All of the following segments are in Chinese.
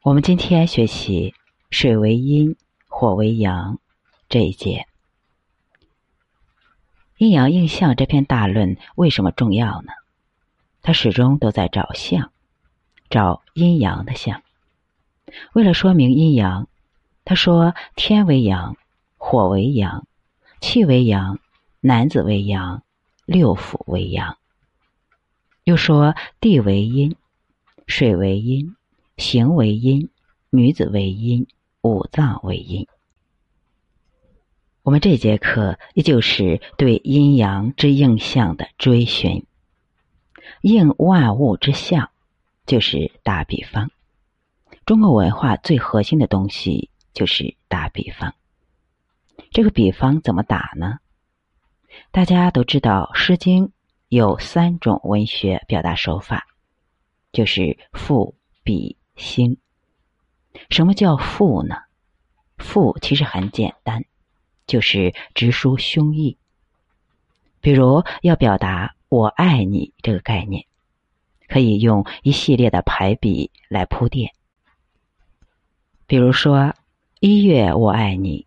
我们今天学习水为阴，火为阳这一节。阴阳应象这篇大论为什么重要呢？它始终都在找象，找阴阳的象。为了说明阴阳，他说天为阳，火为阳，气为阳，男子为阳，六腑为阳。又说地为阴，水为阴。形为阴，女子为阴，五脏为阴。我们这节课依旧是对阴阳之应象的追寻。应万物之象，就是打比方。中国文化最核心的东西就是打比方。这个比方怎么打呢？大家都知道，《诗经》有三种文学表达手法，就是赋、比。心，什么叫赋呢？赋其实很简单，就是直抒胸臆。比如要表达“我爱你”这个概念，可以用一系列的排比来铺垫。比如说，一月我爱你，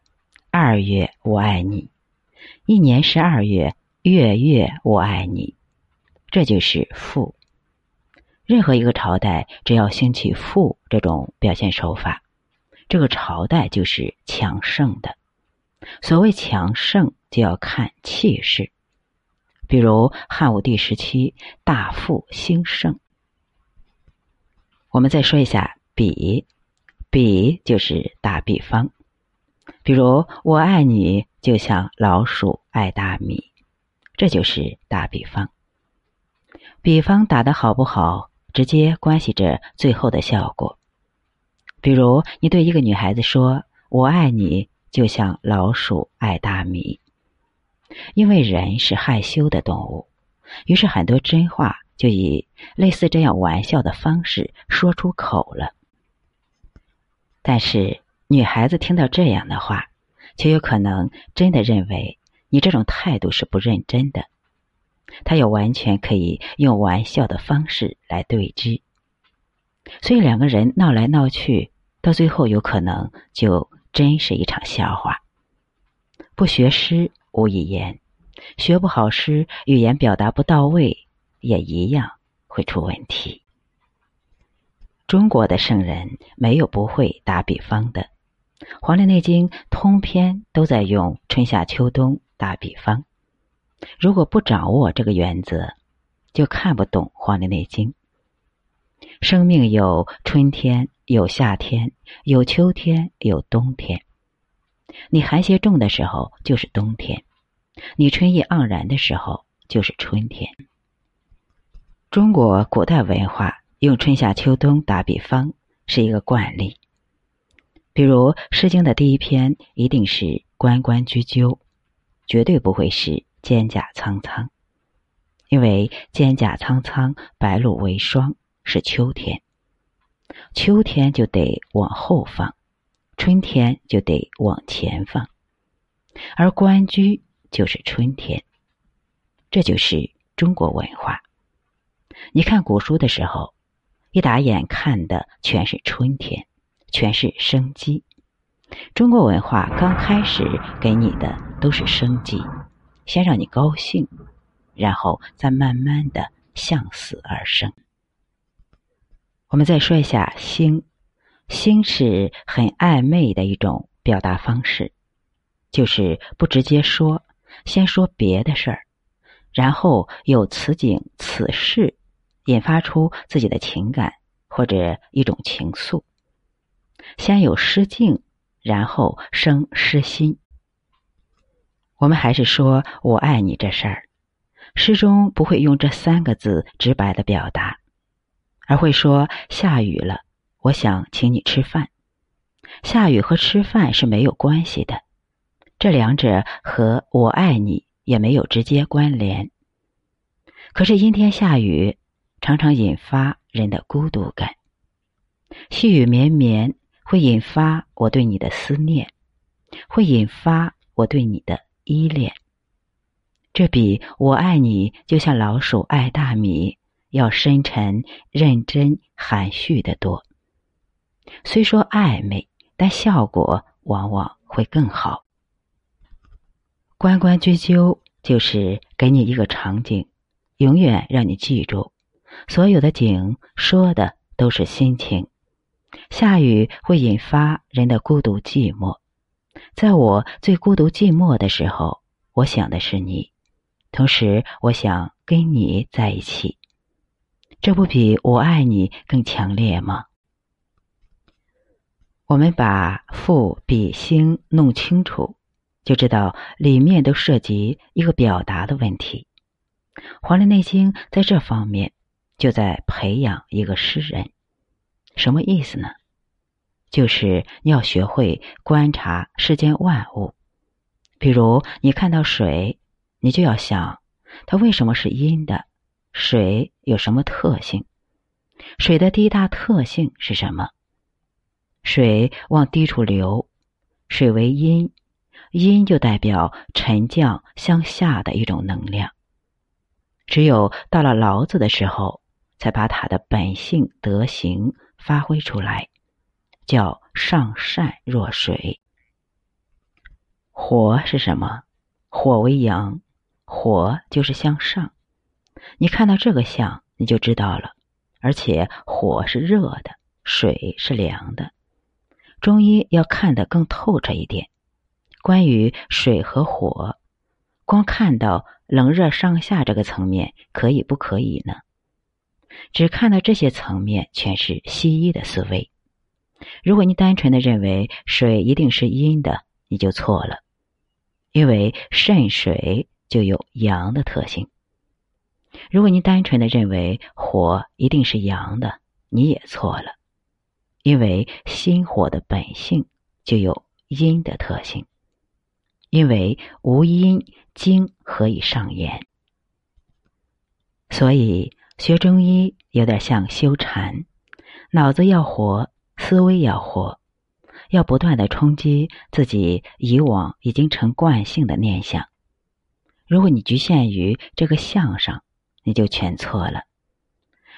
二月我爱你，一年十二月月月我爱你，这就是赋。任何一个朝代，只要兴起赋这种表现手法，这个朝代就是强盛的。所谓强盛，就要看气势。比如汉武帝时期，大富兴盛。我们再说一下比，比就是打比方。比如我爱你，就像老鼠爱大米，这就是打比方。比方打的好不好？直接关系着最后的效果。比如，你对一个女孩子说“我爱你”，就像老鼠爱大米。因为人是害羞的动物，于是很多真话就以类似这样玩笑的方式说出口了。但是，女孩子听到这样的话，却有可能真的认为你这种态度是不认真的。他也完全可以用玩笑的方式来对峙，所以两个人闹来闹去，到最后有可能就真是一场笑话。不学诗无以言，学不好诗，语言表达不到位，也一样会出问题。中国的圣人没有不会打比方的，《黄帝内经》通篇都在用春夏秋冬打比方。如果不掌握这个原则，就看不懂《黄帝内经》。生命有春天，有夏天，有秋天，有冬天。你寒邪重的时候就是冬天，你春意盎然的时候就是春天。中国古代文化用春夏秋冬打比方是一个惯例。比如《诗经》的第一篇一定是“关关雎鸠”，绝对不会是。蒹葭苍苍，因为蒹葭苍苍，白露为霜，是秋天。秋天就得往后放，春天就得往前放，而关雎就是春天。这就是中国文化。你看古书的时候，一打眼看的全是春天，全是生机。中国文化刚开始给你的都是生机。先让你高兴，然后再慢慢的向死而生。我们再说一下“兴”，“兴”是很暧昧的一种表达方式，就是不直接说，先说别的事儿，然后有此景此事，引发出自己的情感或者一种情愫。先有诗境，然后生诗心。我们还是说“我爱你”这事儿，诗中不会用这三个字直白的表达，而会说“下雨了，我想请你吃饭”。下雨和吃饭是没有关系的，这两者和我爱你也没有直接关联。可是阴天下雨，常常引发人的孤独感。细雨绵绵会引发我对你的思念，会引发我对你的。依恋，这比我爱你就像老鼠爱大米要深沉、认真、含蓄的多。虽说暧昧，但效果往往会更好。关关雎鸠就是给你一个场景，永远让你记住。所有的景说的都是心情。下雨会引发人的孤独寂寞，在我最孤独寂寞的时候，我想的是你，同时我想跟你在一起。这不比我爱你更强烈吗？我们把赋比兴弄清楚，就知道里面都涉及一个表达的问题。《黄帝内经》在这方面就在培养一个诗人，什么意思呢？就是你要学会观察世间万物，比如你看到水，你就要想它为什么是阴的。水有什么特性？水的第一大特性是什么？水往低处流，水为阴，阴就代表沉降向下的一种能量。只有到了老子的时候，才把它的本性德行发挥出来，叫上善若水。火是什么？火为阳，火就是向上。你看到这个象，你就知道了。而且火是热的，水是凉的。中医要看得更透彻一点。关于水和火，光看到冷热上下这个层面，可以不可以呢？只看到这些层面，全是西医的思维。如果你单纯的认为水一定是阴的，你就错了，因为肾水就有阳的特性。如果你单纯的认为火一定是阳的，你也错了，因为心火的本性就有阴的特性。因为无阴，经何以上言？所以学中医有点像修禅，脑子要活，思维要活，要不断的冲击自己以往已经成惯性的念想。如果你局限于这个相上，你就全错了。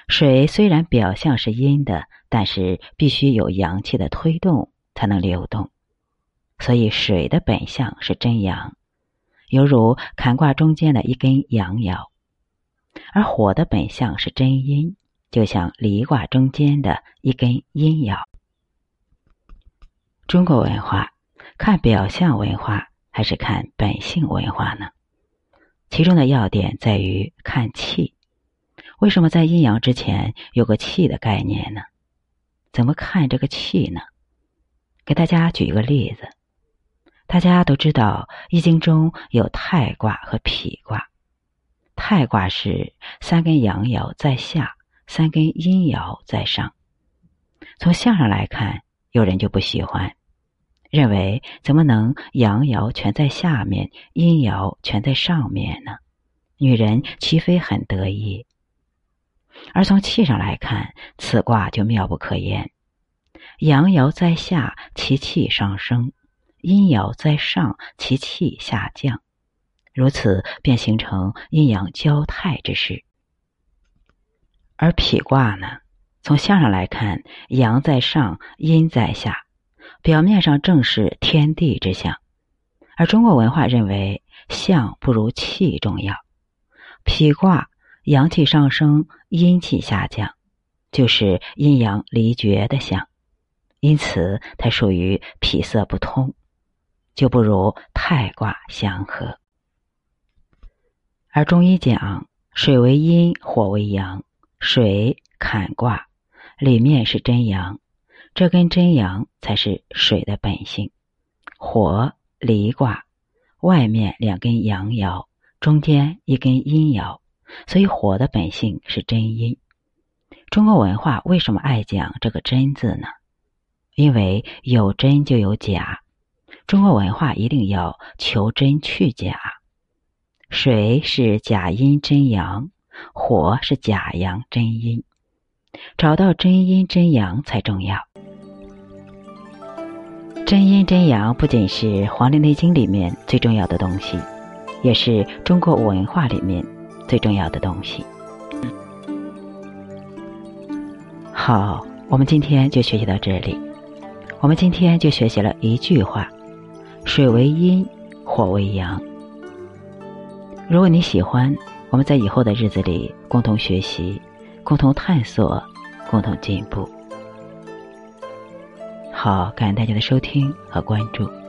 水虽然表象是阴的，但是必须有阳气的推动才能流动，所以水的本相是真阳，犹如坎卦中间的一根阳爻；而火的本相是真阴，就像离卦中间的一根阴爻。中国文化看表象文化还是看本性文化呢？其中的要点在于看气，为什么在阴阳之前有个气的概念呢？怎么看这个气呢？给大家举一个例子，大家都知道《易经》中有太卦和否卦，太卦是三根阳爻在下，三根阴爻在上。从相上来看，有人就不喜欢。认为怎么能阳爻全在下面，阴爻全在上面呢？女人岂非很得意？而从气上来看，此卦就妙不可言。阳爻在下，其气上升；阴爻在上，其气下降。如此便形成阴阳交泰之势。而否卦呢？从相上来看，阳在上，阴在下。表面上正是天地之象，而中国文化认为象不如气重要。脾卦阳气上升，阴气下降，就是阴阳离绝的象，因此它属于脾色不通，就不如太卦相合。而中医讲水为阴，火为阳，水坎卦里面是真阳。这根真阳才是水的本性，火离卦，外面两根阳爻，中间一根阴爻，所以火的本性是真阴。中国文化为什么爱讲这个“真”字呢？因为有真就有假，中国文化一定要求真去假。水是假阴真阳，火是假阳真阴，找到真阴真阳才重要。真阴真阳不仅是黄帝内经里面最重要的东西也是中国文化里面最重要的东西。好我们今天就学习到这里。我们今天就学习了一句话水为阴火为阳。如果你喜欢我们在以后的日子里共同学习共同探索共同进步。好感恩大家的收听和关注。